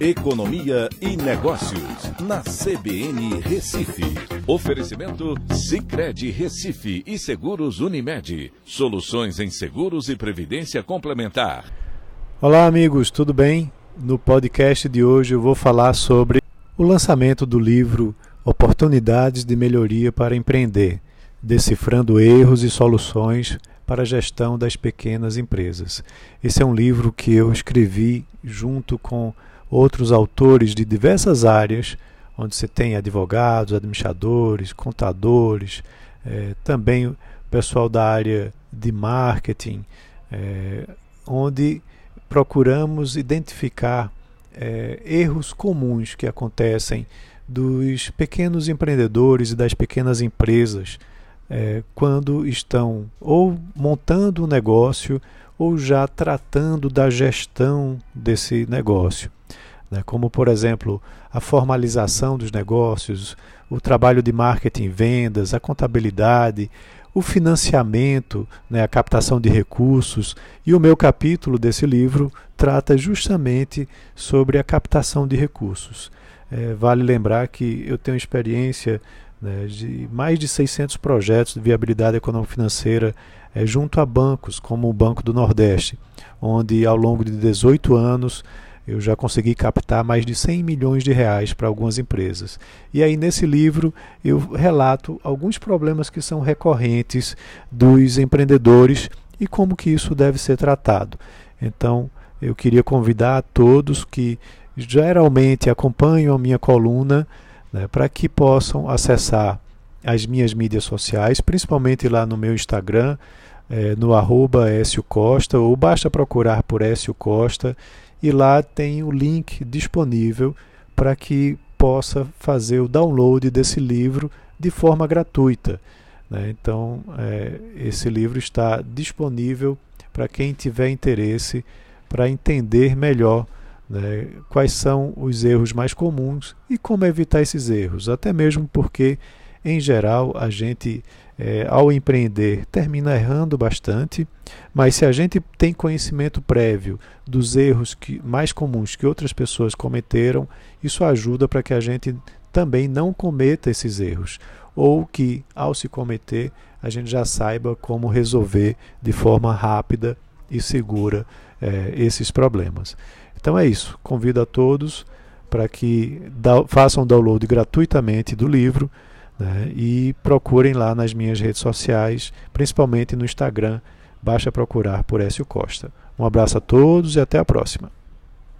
Economia e Negócios, na CBN Recife. Oferecimento Cicred Recife e Seguros Unimed. Soluções em seguros e previdência complementar. Olá, amigos, tudo bem? No podcast de hoje eu vou falar sobre o lançamento do livro Oportunidades de Melhoria para Empreender, decifrando erros e soluções para a gestão das pequenas empresas. Esse é um livro que eu escrevi junto com outros autores de diversas áreas, onde você tem advogados, administradores, contadores, é, também o pessoal da área de marketing, é, onde procuramos identificar é, erros comuns que acontecem dos pequenos empreendedores e das pequenas empresas é, quando estão ou montando o um negócio ou já tratando da gestão desse negócio né, como, por exemplo, a formalização dos negócios, o trabalho de marketing, vendas, a contabilidade, o financiamento, né, a captação de recursos. E o meu capítulo desse livro trata justamente sobre a captação de recursos. É, vale lembrar que eu tenho experiência né, de mais de 600 projetos de viabilidade econômico-financeira é, junto a bancos, como o Banco do Nordeste, onde ao longo de 18 anos eu já consegui captar mais de 100 milhões de reais para algumas empresas. E aí nesse livro eu relato alguns problemas que são recorrentes dos empreendedores e como que isso deve ser tratado. Então, eu queria convidar a todos que geralmente acompanham a minha coluna né, para que possam acessar as minhas mídias sociais, principalmente lá no meu Instagram, é, no arroba Costa, ou basta procurar por Écio Costa e lá tem o link disponível para que possa fazer o download desse livro de forma gratuita. Né? Então, é, esse livro está disponível para quem tiver interesse para entender melhor né, quais são os erros mais comuns e como evitar esses erros, até mesmo porque, em geral, a gente é, ao empreender, termina errando bastante, mas se a gente tem conhecimento prévio dos erros que, mais comuns que outras pessoas cometeram, isso ajuda para que a gente também não cometa esses erros, ou que, ao se cometer, a gente já saiba como resolver de forma rápida e segura é, esses problemas. Então é isso. Convido a todos para que da, façam download gratuitamente do livro né? E procurem lá nas minhas redes sociais, principalmente no Instagram, basta procurar por Écio Costa. Um abraço a todos e até a próxima.